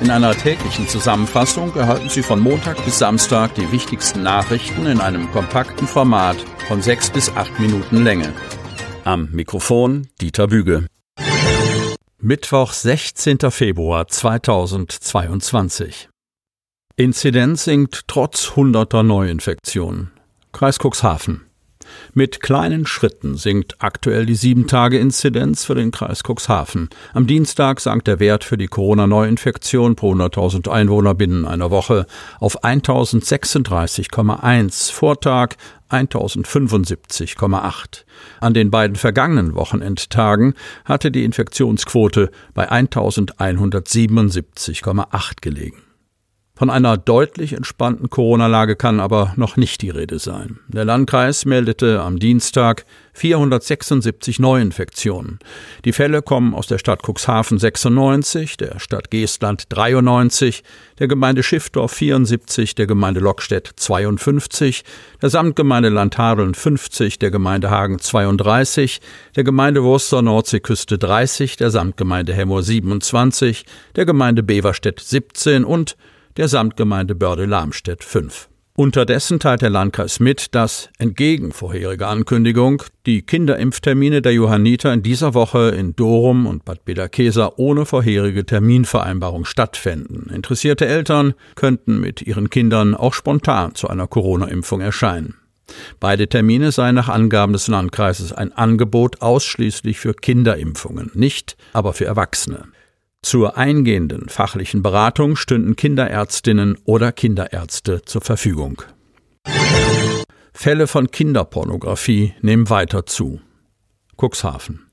In einer täglichen Zusammenfassung erhalten Sie von Montag bis Samstag die wichtigsten Nachrichten in einem kompakten Format von sechs bis acht Minuten Länge. Am Mikrofon Dieter Büge. Mittwoch, 16. Februar 2022. Inzidenz sinkt trotz hunderter Neuinfektionen. Kreis Cuxhaven. Mit kleinen Schritten sinkt aktuell die 7-Tage-Inzidenz für den Kreis Cuxhaven. Am Dienstag sank der Wert für die Corona-Neuinfektion pro 100.000 Einwohner binnen einer Woche auf 1036,1, Vortag 1075,8. An den beiden vergangenen Wochenendtagen hatte die Infektionsquote bei 1177,8 gelegen. Von einer deutlich entspannten Corona-Lage kann aber noch nicht die Rede sein. Der Landkreis meldete am Dienstag 476 Neuinfektionen. Die Fälle kommen aus der Stadt Cuxhaven 96, der Stadt Geestland 93, der Gemeinde Schiffdorf 74, der Gemeinde Lockstedt 52, der Samtgemeinde Landhadeln 50, der Gemeinde Hagen 32, der Gemeinde Wurster Nordseeküste 30, der Samtgemeinde Hemmoor 27, der Gemeinde Beverstedt 17 und der Samtgemeinde Börde-Lamstedt 5. Unterdessen teilt der Landkreis mit, dass entgegen vorheriger Ankündigung die Kinderimpftermine der Johanniter in dieser Woche in Dorum und Bad Bederkesa ohne vorherige Terminvereinbarung stattfinden. Interessierte Eltern könnten mit ihren Kindern auch spontan zu einer Corona-Impfung erscheinen. Beide Termine seien nach Angaben des Landkreises ein Angebot ausschließlich für Kinderimpfungen, nicht aber für Erwachsene. Zur eingehenden fachlichen Beratung stünden Kinderärztinnen oder Kinderärzte zur Verfügung. Fälle von Kinderpornografie nehmen weiter zu. Cuxhaven.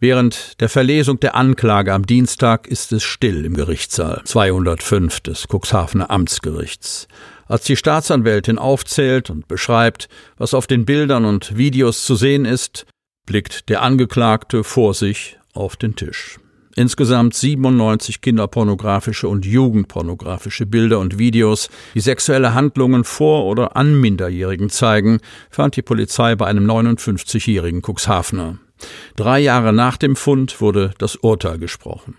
Während der Verlesung der Anklage am Dienstag ist es still im Gerichtssaal 205 des Cuxhavener Amtsgerichts. Als die Staatsanwältin aufzählt und beschreibt, was auf den Bildern und Videos zu sehen ist, blickt der Angeklagte vor sich auf den Tisch. Insgesamt 97 kinderpornografische und jugendpornografische Bilder und Videos, die sexuelle Handlungen vor oder an Minderjährigen zeigen, fand die Polizei bei einem 59-jährigen Cuxhavener. Drei Jahre nach dem Fund wurde das Urteil gesprochen.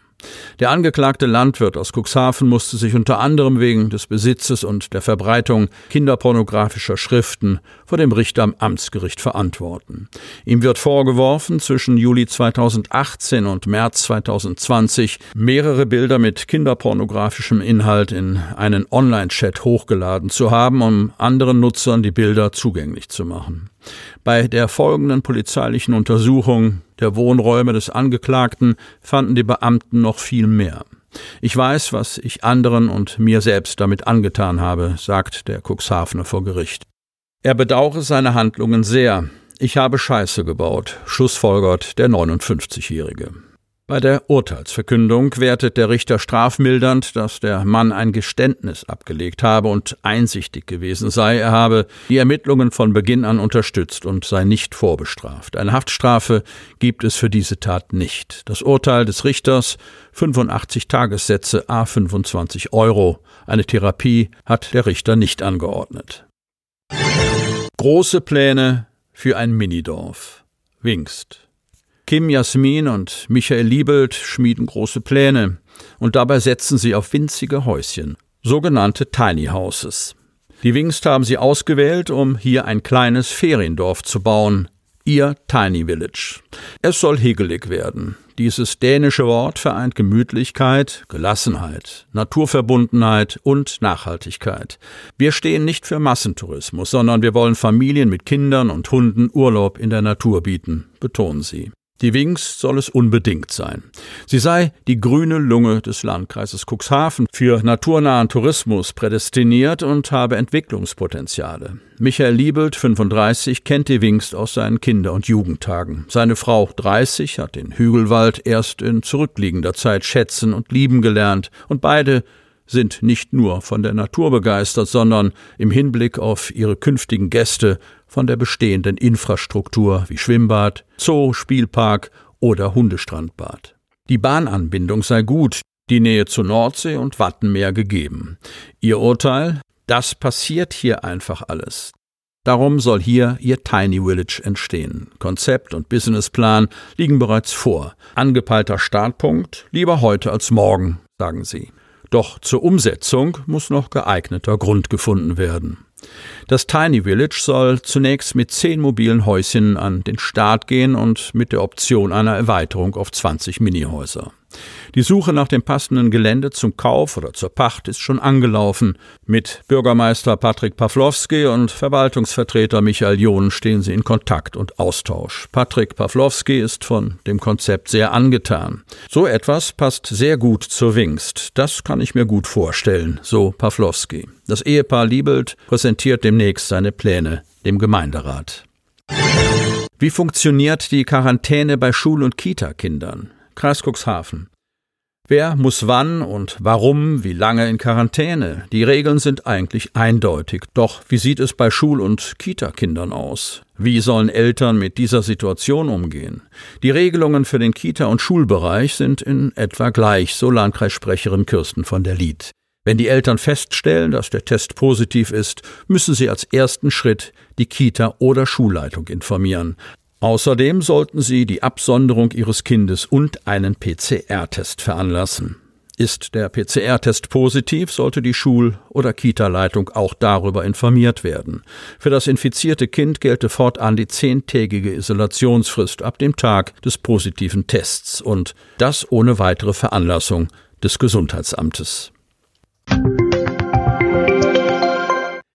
Der angeklagte Landwirt aus Cuxhaven musste sich unter anderem wegen des Besitzes und der Verbreitung kinderpornografischer Schriften vor dem Richter am Amtsgericht verantworten. Ihm wird vorgeworfen, zwischen Juli 2018 und März 2020 mehrere Bilder mit kinderpornografischem Inhalt in einen Online-Chat hochgeladen zu haben, um anderen Nutzern die Bilder zugänglich zu machen. Bei der folgenden polizeilichen Untersuchung der Wohnräume des Angeklagten fanden die Beamten noch viel mehr. Ich weiß, was ich anderen und mir selbst damit angetan habe, sagt der Cuxhavener vor Gericht. Er bedauere seine Handlungen sehr. Ich habe Scheiße gebaut, schlussfolgert der 59-Jährige. Bei der Urteilsverkündung wertet der Richter strafmildernd, dass der Mann ein Geständnis abgelegt habe und einsichtig gewesen sei. Er habe die Ermittlungen von Beginn an unterstützt und sei nicht vorbestraft. Eine Haftstrafe gibt es für diese Tat nicht. Das Urteil des Richters 85 Tagessätze a 25 Euro. Eine Therapie hat der Richter nicht angeordnet. Große Pläne für ein Minidorf. Wingst. Kim Jasmin und Michael Liebelt schmieden große Pläne und dabei setzen sie auf winzige Häuschen, sogenannte Tiny Houses. Die Wingst haben sie ausgewählt, um hier ein kleines Feriendorf zu bauen, ihr Tiny Village. Es soll hegelig werden. Dieses dänische Wort vereint Gemütlichkeit, Gelassenheit, Naturverbundenheit und Nachhaltigkeit. Wir stehen nicht für Massentourismus, sondern wir wollen Familien mit Kindern und Hunden Urlaub in der Natur bieten, betonen sie. Die Wings soll es unbedingt sein. Sie sei die grüne Lunge des Landkreises Cuxhaven für naturnahen Tourismus prädestiniert und habe Entwicklungspotenziale. Michael Liebelt, 35, kennt die Wingst aus seinen Kinder- und Jugendtagen. Seine Frau, 30, hat den Hügelwald erst in zurückliegender Zeit schätzen und lieben gelernt und beide sind nicht nur von der Natur begeistert, sondern im Hinblick auf ihre künftigen Gäste von der bestehenden Infrastruktur wie Schwimmbad, Zoo, Spielpark oder Hundestrandbad. Die Bahnanbindung sei gut, die Nähe zur Nordsee und Wattenmeer gegeben. Ihr Urteil? Das passiert hier einfach alles. Darum soll hier ihr Tiny Village entstehen. Konzept und Businessplan liegen bereits vor. Angepeilter Startpunkt lieber heute als morgen, sagen sie. Doch zur Umsetzung muss noch geeigneter Grund gefunden werden. Das Tiny Village soll zunächst mit zehn mobilen Häuschen an den Start gehen und mit der Option einer Erweiterung auf 20 Minihäuser. Die Suche nach dem passenden Gelände zum Kauf oder zur Pacht ist schon angelaufen. Mit Bürgermeister Patrick Pawlowski und Verwaltungsvertreter Michael John stehen sie in Kontakt und Austausch. Patrick Pawlowski ist von dem Konzept sehr angetan. So etwas passt sehr gut zur Wingst. Das kann ich mir gut vorstellen, so Pawlowski. Das Ehepaar Liebelt präsentiert demnächst seine Pläne dem Gemeinderat. Wie funktioniert die Quarantäne bei Schul- und Kita-Kindern? Kreis Cuxhaven. Wer muss wann und warum, wie lange in Quarantäne? Die Regeln sind eigentlich eindeutig. Doch wie sieht es bei Schul- und Kita-Kindern aus? Wie sollen Eltern mit dieser Situation umgehen? Die Regelungen für den Kita- und Schulbereich sind in etwa gleich, so Landkreissprecherin Kirsten von der Lied. Wenn die Eltern feststellen, dass der Test positiv ist, müssen sie als ersten Schritt die Kita oder Schulleitung informieren. Außerdem sollten Sie die Absonderung Ihres Kindes und einen PCR-Test veranlassen. Ist der PCR-Test positiv, sollte die Schul- oder Kita-Leitung auch darüber informiert werden. Für das infizierte Kind gelte fortan die zehntägige Isolationsfrist ab dem Tag des positiven Tests und das ohne weitere Veranlassung des Gesundheitsamtes.